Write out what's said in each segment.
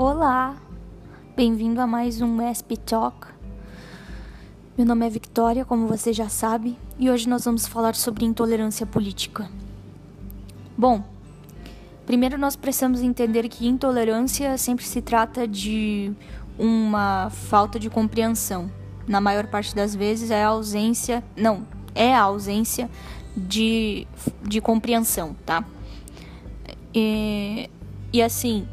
Olá, bem-vindo a mais um ESP Talk. Meu nome é Victoria, como você já sabe, e hoje nós vamos falar sobre intolerância política. Bom, primeiro nós precisamos entender que intolerância sempre se trata de uma falta de compreensão. Na maior parte das vezes é a ausência, não, é a ausência de, de compreensão, tá? E, e assim,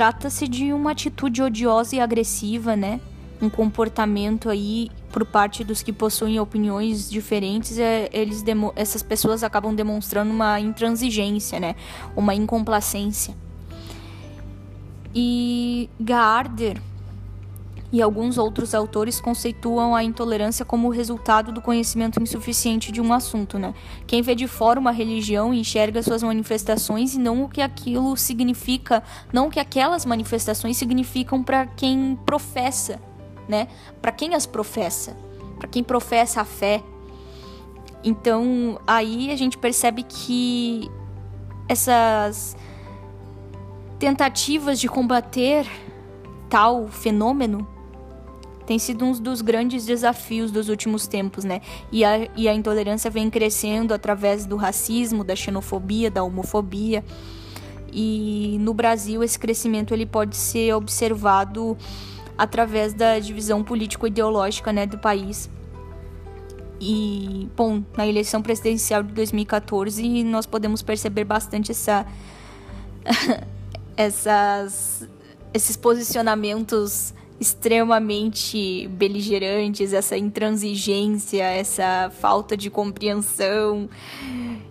trata-se de uma atitude odiosa e agressiva, né? Um comportamento aí por parte dos que possuem opiniões diferentes, é, eles essas pessoas acabam demonstrando uma intransigência, né? Uma incomplacência. E Gardner e alguns outros autores conceituam a intolerância como resultado do conhecimento insuficiente de um assunto, né? Quem vê de fora uma religião enxerga suas manifestações e não o que aquilo significa, não o que aquelas manifestações significam para quem professa, né? Para quem as professa, para quem professa a fé. Então, aí a gente percebe que essas tentativas de combater tal fenômeno tem sido um dos grandes desafios dos últimos tempos, né? E a, e a intolerância vem crescendo através do racismo, da xenofobia, da homofobia. E no Brasil esse crescimento ele pode ser observado através da divisão político-ideológica né, do país. E, bom, na eleição presidencial de 2014 nós podemos perceber bastante essa, essas, esses posicionamentos extremamente beligerantes, essa intransigência, essa falta de compreensão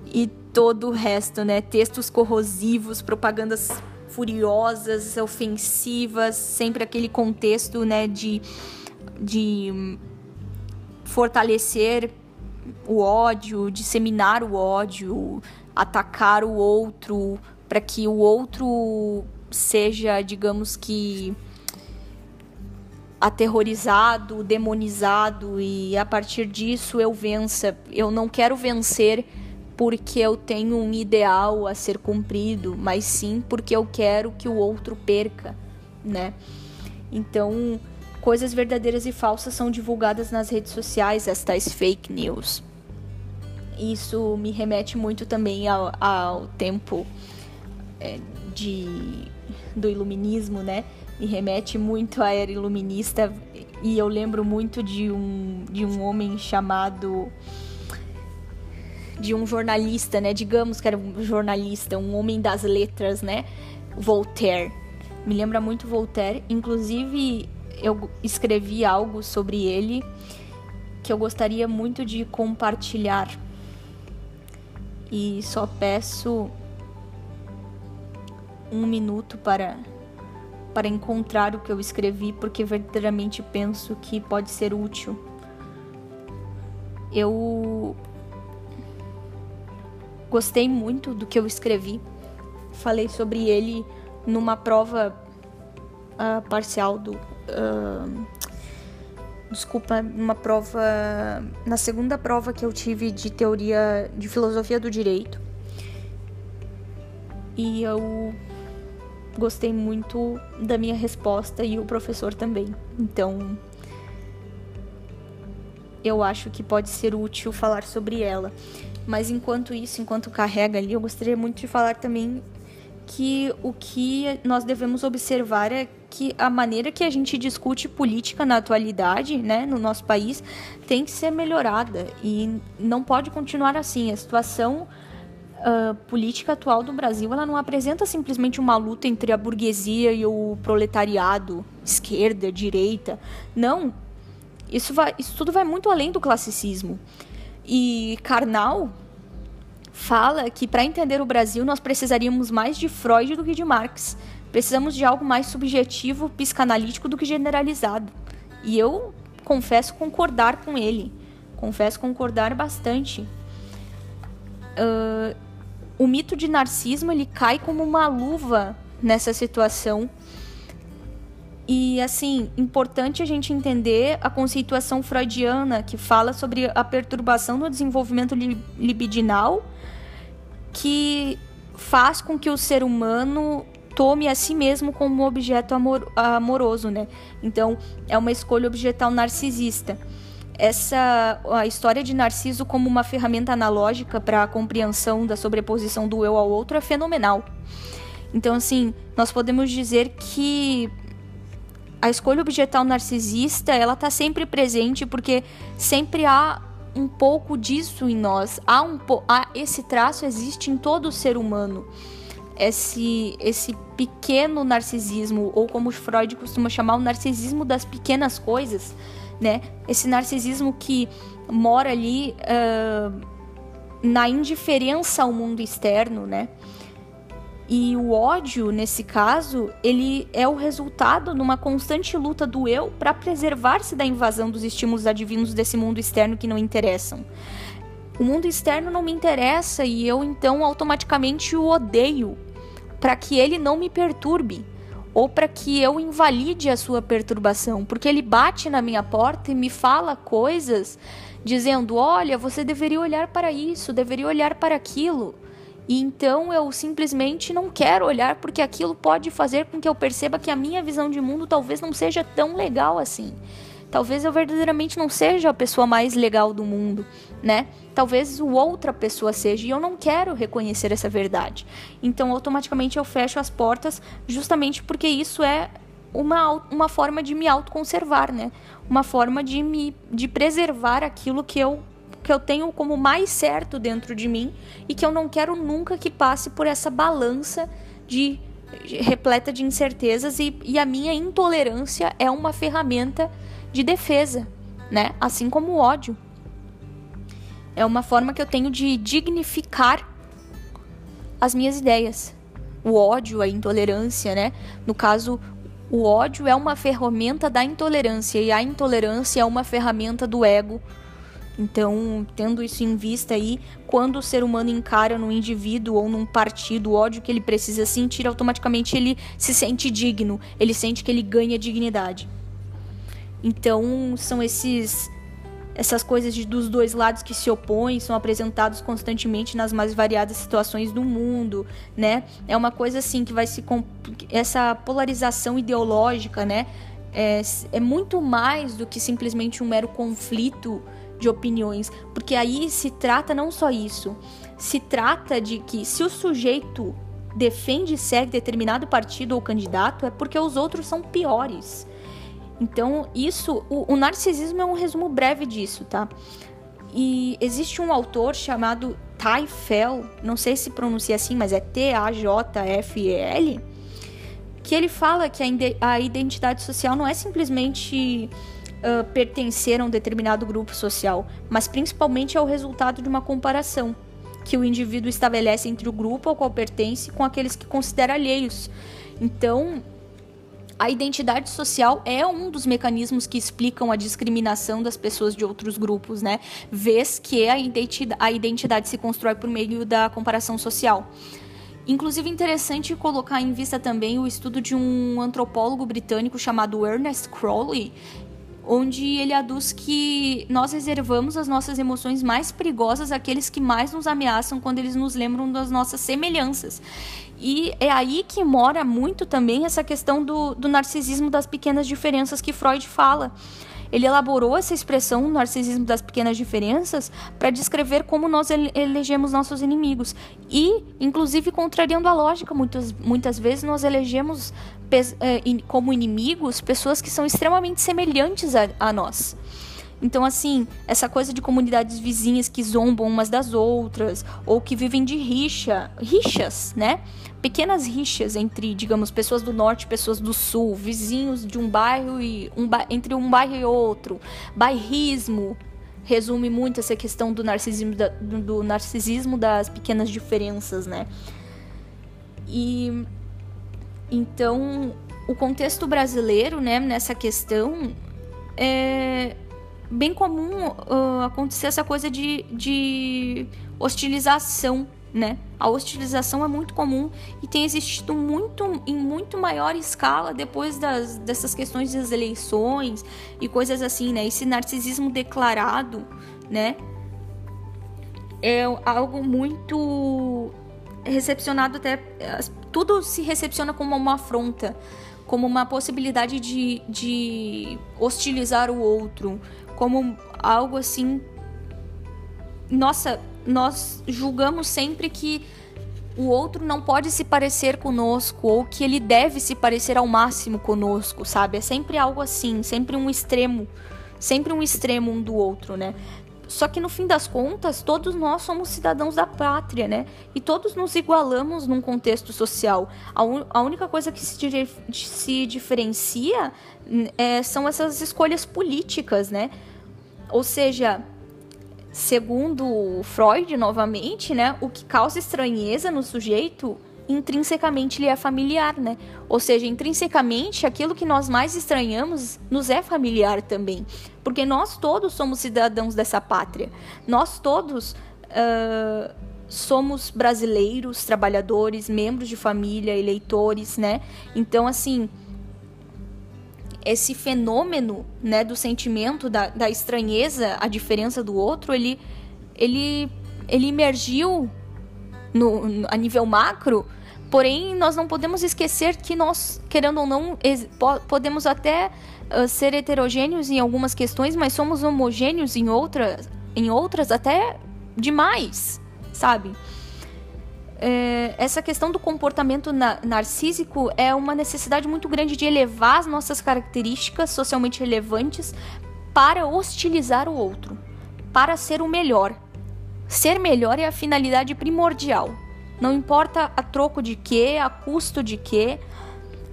e todo o resto, né? Textos corrosivos, propagandas furiosas, ofensivas, sempre aquele contexto, né, de, de fortalecer o ódio, disseminar o ódio, atacar o outro para que o outro seja, digamos que aterrorizado, demonizado e a partir disso eu vença. Eu não quero vencer porque eu tenho um ideal a ser cumprido, mas sim porque eu quero que o outro perca, né? Então, coisas verdadeiras e falsas são divulgadas nas redes sociais, as tais fake news. Isso me remete muito também ao, ao tempo é, de, do iluminismo, né? Me remete muito à era iluminista e eu lembro muito de um, de um homem chamado de um jornalista, né? Digamos que era um jornalista, um homem das letras, né? Voltaire. Me lembra muito Voltaire. Inclusive, eu escrevi algo sobre ele que eu gostaria muito de compartilhar. E só peço um minuto para para encontrar o que eu escrevi porque verdadeiramente penso que pode ser útil. Eu gostei muito do que eu escrevi. Falei sobre ele numa prova uh, parcial do. Uh, desculpa, numa prova. Na segunda prova que eu tive de teoria de filosofia do direito. E eu gostei muito da minha resposta e o professor também. Então, eu acho que pode ser útil falar sobre ela. Mas enquanto isso, enquanto carrega ali, eu gostaria muito de falar também que o que nós devemos observar é que a maneira que a gente discute política na atualidade, né, no nosso país, tem que ser melhorada e não pode continuar assim. A situação uh, política atual do Brasil ela não apresenta simplesmente uma luta entre a burguesia e o proletariado, esquerda, direita. Não. Isso, vai, isso tudo vai muito além do classicismo. E Karnal fala que para entender o Brasil nós precisaríamos mais de Freud do que de Marx. Precisamos de algo mais subjetivo, psicanalítico do que generalizado. E eu confesso concordar com ele. Confesso concordar bastante. Uh, o mito de narcismo ele cai como uma luva nessa situação. E assim, importante a gente entender a conceituação freudiana que fala sobre a perturbação no desenvolvimento libidinal que faz com que o ser humano tome a si mesmo como objeto amor, amoroso, né? Então, é uma escolha objetal narcisista. Essa a história de Narciso como uma ferramenta analógica para a compreensão da sobreposição do eu ao outro é fenomenal. Então, assim, nós podemos dizer que a escolha objetal narcisista, ela tá sempre presente porque sempre há um pouco disso em nós. Há um há, esse traço existe em todo ser humano. Esse esse pequeno narcisismo ou como Freud costuma chamar o narcisismo das pequenas coisas, né? Esse narcisismo que mora ali uh, na indiferença ao mundo externo, né? E o ódio, nesse caso, ele é o resultado de uma constante luta do eu para preservar-se da invasão dos estímulos adivinos desse mundo externo que não interessam. O mundo externo não me interessa e eu então automaticamente o odeio para que ele não me perturbe ou para que eu invalide a sua perturbação, porque ele bate na minha porta e me fala coisas dizendo: "Olha, você deveria olhar para isso, deveria olhar para aquilo". E então eu simplesmente não quero olhar porque aquilo pode fazer com que eu perceba que a minha visão de mundo talvez não seja tão legal assim. Talvez eu verdadeiramente não seja a pessoa mais legal do mundo, né? Talvez outra pessoa seja e eu não quero reconhecer essa verdade. Então automaticamente eu fecho as portas justamente porque isso é uma, uma forma de me autoconservar, né? Uma forma de me de preservar aquilo que eu que eu tenho como mais certo dentro de mim e que eu não quero nunca que passe por essa balança de repleta de incertezas e, e a minha intolerância é uma ferramenta de defesa, né? Assim como o ódio. É uma forma que eu tenho de dignificar as minhas ideias. O ódio, a intolerância, né? No caso, o ódio é uma ferramenta da intolerância e a intolerância é uma ferramenta do ego então, tendo isso em vista aí, quando o ser humano encara num indivíduo ou num partido o ódio que ele precisa sentir, automaticamente ele se sente digno, ele sente que ele ganha dignidade. Então, são esses essas coisas de, dos dois lados que se opõem são apresentados constantemente nas mais variadas situações do mundo, né? É uma coisa assim que vai se essa polarização ideológica, né? É, é muito mais do que simplesmente um mero conflito de opiniões, porque aí se trata não só isso, se trata de que se o sujeito defende e segue determinado partido ou candidato é porque os outros são piores. Então, isso, o, o narcisismo é um resumo breve disso, tá? E existe um autor chamado Taifel, não sei se pronuncia assim, mas é T-A-J-F-E-L, que ele fala que a identidade social não é simplesmente uh, pertencer a um determinado grupo social, mas principalmente é o resultado de uma comparação que o indivíduo estabelece entre o grupo ao qual pertence com aqueles que considera alheios. Então, a identidade social é um dos mecanismos que explicam a discriminação das pessoas de outros grupos, né? Vez que a identidade, a identidade se constrói por meio da comparação social. Inclusive, interessante colocar em vista também o estudo de um antropólogo britânico chamado Ernest Crowley, onde ele aduz que nós reservamos as nossas emoções mais perigosas àqueles que mais nos ameaçam quando eles nos lembram das nossas semelhanças. E é aí que mora muito também essa questão do, do narcisismo das pequenas diferenças que Freud fala. Ele elaborou essa expressão, o narcisismo das pequenas diferenças, para descrever como nós elegemos nossos inimigos. E, inclusive, contrariando a lógica, muitas, muitas vezes nós elegemos como inimigos pessoas que são extremamente semelhantes a, a nós. Então, assim, essa coisa de comunidades vizinhas que zombam umas das outras, ou que vivem de rixa, rixas, né? Pequenas rixas entre, digamos, pessoas do norte e pessoas do sul, vizinhos de um bairro e um entre um bairro e outro, bairrismo. Resume muito essa questão do narcisismo, da, do narcisismo das pequenas diferenças, né? E então, o contexto brasileiro, né, nessa questão, é, bem comum uh, acontecer essa coisa de, de hostilização, né? A hostilização é muito comum e tem existido muito em muito maior escala depois das, dessas questões das eleições e coisas assim, né? Esse narcisismo declarado, né? É algo muito recepcionado até. Tudo se recepciona como uma afronta, como uma possibilidade de, de hostilizar o outro, como algo assim. Nossa, nós julgamos sempre que o outro não pode se parecer conosco ou que ele deve se parecer ao máximo conosco, sabe? É sempre algo assim, sempre um extremo, sempre um extremo um do outro, né? Só que no fim das contas, todos nós somos cidadãos da pátria, né? E todos nos igualamos num contexto social. A, un... a única coisa que se, se diferencia é, são essas escolhas políticas, né? Ou seja, segundo Freud, novamente, né, o que causa estranheza no sujeito intrinsecamente lhe é familiar, né? Ou seja, intrinsecamente aquilo que nós mais estranhamos nos é familiar também, porque nós todos somos cidadãos dessa pátria, nós todos uh, somos brasileiros, trabalhadores, membros de família, eleitores, né? Então, assim, esse fenômeno né, do sentimento da, da estranheza, a diferença do outro, ele, ele, ele emergiu no, a nível macro, porém nós não podemos esquecer que nós, querendo ou não, podemos até uh, ser heterogêneos em algumas questões, mas somos homogêneos em outras, em outras até demais, sabe? é, essa questão do comportamento na, narcísico é uma necessidade muito grande de elevar as nossas características socialmente relevantes para hostilizar o outro, para ser o melhor. Ser melhor é a finalidade primordial. Não importa a troco de quê, a custo de quê,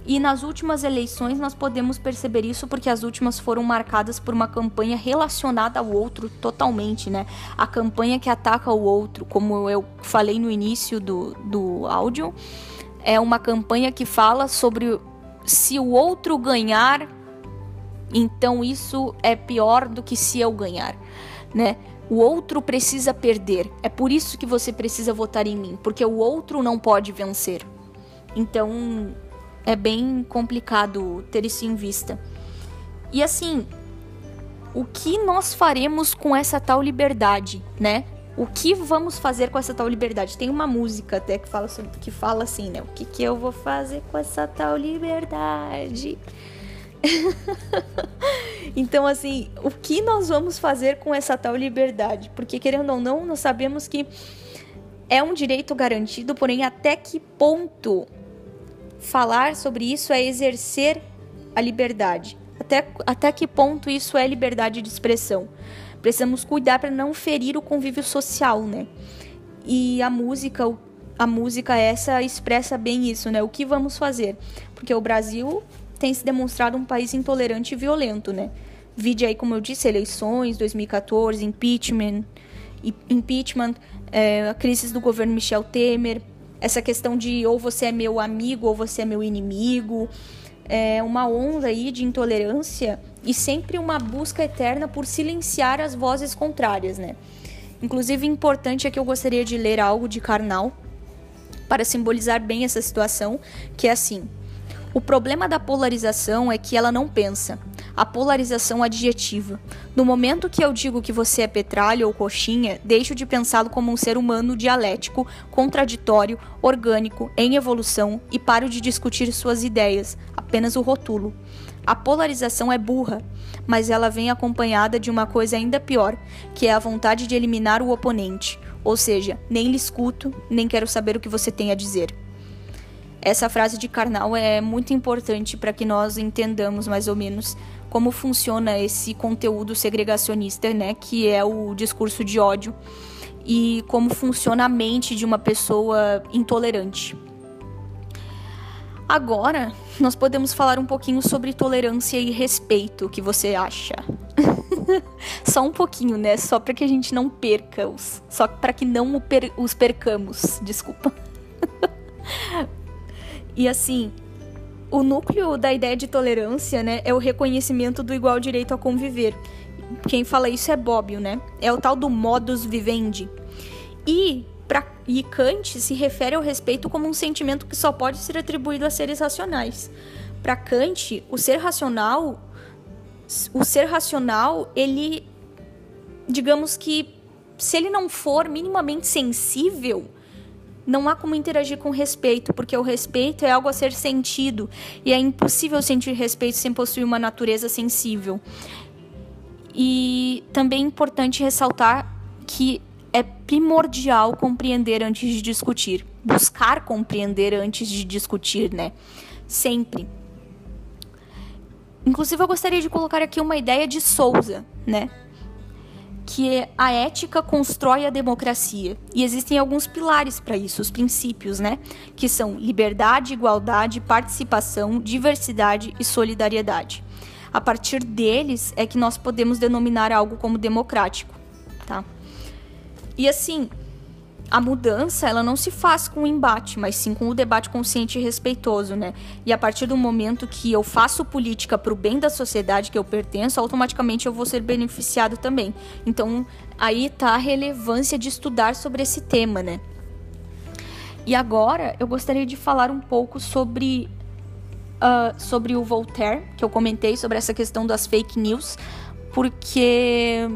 e nas últimas eleições nós podemos perceber isso porque as últimas foram marcadas por uma campanha relacionada ao outro totalmente, né? A campanha que ataca o outro, como eu falei no início do, do áudio, é uma campanha que fala sobre se o outro ganhar, então isso é pior do que se eu ganhar, né? O outro precisa perder. É por isso que você precisa votar em mim, porque o outro não pode vencer. Então, é bem complicado ter isso em vista. E assim, o que nós faremos com essa tal liberdade, né? O que vamos fazer com essa tal liberdade? Tem uma música até que fala, sobre, que fala assim, né? O que, que eu vou fazer com essa tal liberdade? então, assim, o que nós vamos fazer com essa tal liberdade? Porque, querendo ou não, nós sabemos que é um direito garantido, porém, até que ponto falar sobre isso é exercer a liberdade. Até, até que ponto isso é liberdade de expressão? Precisamos cuidar para não ferir o convívio social, né? E a música, a música essa expressa bem isso, né? O que vamos fazer? Porque o Brasil tem se demonstrado um país intolerante e violento, né? Vide aí, como eu disse, eleições, 2014, impeachment, impeachment, é, a crise do governo Michel Temer, essa questão de ou você é meu amigo ou você é meu inimigo, é uma onda aí de intolerância e sempre uma busca eterna por silenciar as vozes contrárias, né? Inclusive, importante é que eu gostaria de ler algo de Karnal para simbolizar bem essa situação, que é assim: o problema da polarização é que ela não pensa. A polarização adjetiva. No momento que eu digo que você é petralha ou coxinha, deixo de pensá-lo como um ser humano dialético, contraditório, orgânico, em evolução e paro de discutir suas ideias, apenas o rotulo. A polarização é burra, mas ela vem acompanhada de uma coisa ainda pior, que é a vontade de eliminar o oponente. Ou seja, nem lhe escuto, nem quero saber o que você tem a dizer. Essa frase de Karnal é muito importante para que nós entendamos mais ou menos como funciona esse conteúdo segregacionista, né, que é o discurso de ódio e como funciona a mente de uma pessoa intolerante. Agora, nós podemos falar um pouquinho sobre tolerância e respeito, o que você acha? só um pouquinho, né? Só para que a gente não perca os, só para que não os percamos, desculpa. E assim, o núcleo da ideia de tolerância, né, é o reconhecimento do igual direito a conviver. Quem fala isso é Bobbio, né? É o tal do modus vivendi. E pra, e Kant se refere ao respeito como um sentimento que só pode ser atribuído a seres racionais. Para Kant, o ser racional, o ser racional, ele digamos que se ele não for minimamente sensível, não há como interagir com respeito, porque o respeito é algo a ser sentido e é impossível sentir respeito sem possuir uma natureza sensível. E também é importante ressaltar que é primordial compreender antes de discutir, buscar compreender antes de discutir, né? Sempre. Inclusive, eu gostaria de colocar aqui uma ideia de Souza, né? Que a ética constrói a democracia. E existem alguns pilares para isso, os princípios, né? Que são liberdade, igualdade, participação, diversidade e solidariedade. A partir deles é que nós podemos denominar algo como democrático, tá? E assim, a mudança ela não se faz com o embate, mas sim com o debate consciente e respeitoso, né? E a partir do momento que eu faço política para o bem da sociedade que eu pertenço, automaticamente eu vou ser beneficiado também. Então aí tá a relevância de estudar sobre esse tema, né? E agora eu gostaria de falar um pouco sobre uh, sobre o Voltaire, que eu comentei sobre essa questão das fake news, porque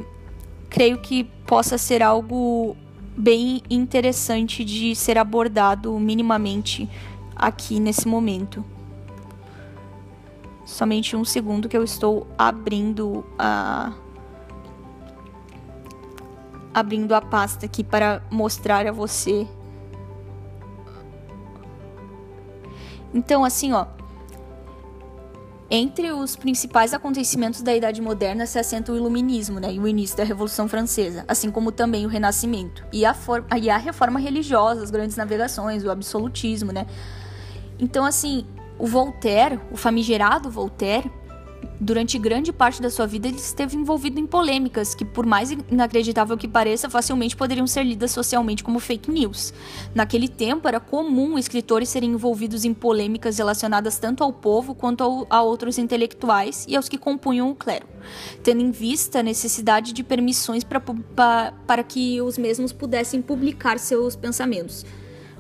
creio que possa ser algo bem interessante de ser abordado minimamente aqui nesse momento. Somente um segundo que eu estou abrindo a abrindo a pasta aqui para mostrar a você. Então, assim, ó, entre os principais acontecimentos da Idade Moderna se assenta o Iluminismo né, e o início da Revolução Francesa, assim como também o Renascimento e a, e a reforma religiosa, as grandes navegações, o absolutismo. Né? Então, assim, o Voltaire, o famigerado Voltaire, durante grande parte da sua vida ele esteve envolvido em polêmicas que, por mais inacreditável que pareça, facilmente poderiam ser lidas socialmente como fake news. Naquele tempo era comum escritores serem envolvidos em polêmicas relacionadas tanto ao povo quanto ao, a outros intelectuais e aos que compunham o clero, tendo em vista a necessidade de permissões pra, pra, para que os mesmos pudessem publicar seus pensamentos.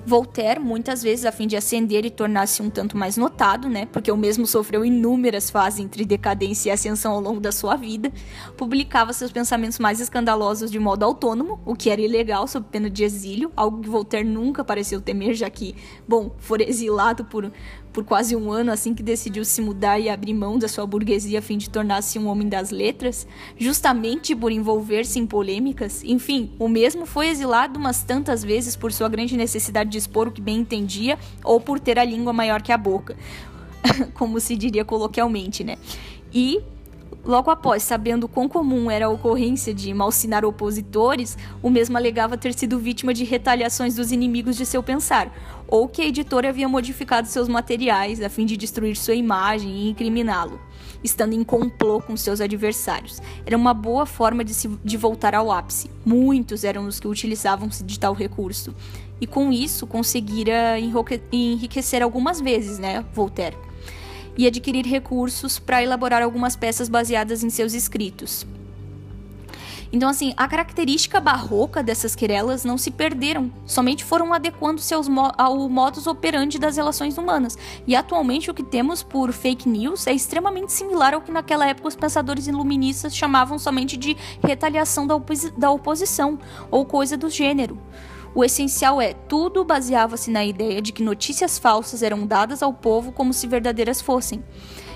Voltaire, muitas vezes a fim de ascender e tornar-se um tanto mais notado, né, porque o mesmo sofreu inúmeras fases entre decadência e ascensão ao longo da sua vida, publicava seus pensamentos mais escandalosos de modo autônomo, o que era ilegal sob pena de exílio, algo que Voltaire nunca pareceu temer, já que, bom, for exilado por por quase um ano assim que decidiu se mudar e abrir mão da sua burguesia a fim de tornar-se um homem das letras, justamente por envolver-se em polêmicas. Enfim, o mesmo foi exilado umas tantas vezes por sua grande necessidade de expor o que bem entendia ou por ter a língua maior que a boca, como se diria coloquialmente, né? E Logo após, sabendo quão comum era a ocorrência de malsinar opositores, o mesmo alegava ter sido vítima de retaliações dos inimigos de seu pensar, ou que a editora havia modificado seus materiais a fim de destruir sua imagem e incriminá-lo, estando em complô com seus adversários. Era uma boa forma de, se, de voltar ao ápice. Muitos eram os que utilizavam-se de tal recurso. E com isso conseguira enriquecer algumas vezes, né, Voltaire e adquirir recursos para elaborar algumas peças baseadas em seus escritos. Então, assim, a característica barroca dessas querelas não se perderam, somente foram adequando seus mo ao modus operandi das relações humanas. E atualmente o que temos por fake news é extremamente similar ao que naquela época os pensadores iluministas chamavam somente de retaliação da, opos da oposição ou coisa do gênero. O essencial é: tudo baseava-se na ideia de que notícias falsas eram dadas ao povo como se verdadeiras fossem.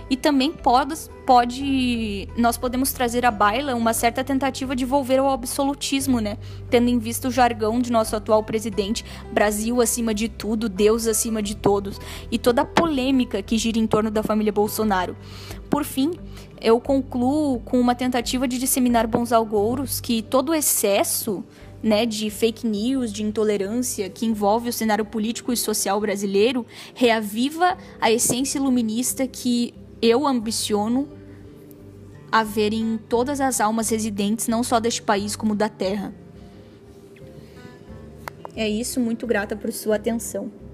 E também pode, pode nós podemos trazer à baila uma certa tentativa de volver ao absolutismo, né? Tendo em vista o jargão de nosso atual presidente, Brasil acima de tudo, Deus acima de todos, e toda a polêmica que gira em torno da família Bolsonaro. Por fim, eu concluo com uma tentativa de disseminar bons algouros que todo excesso né, de fake news, de intolerância que envolve o cenário político e social brasileiro, reaviva a essência iluminista que eu ambiciono a ver em todas as almas residentes, não só deste país, como da Terra. É isso, muito grata por sua atenção.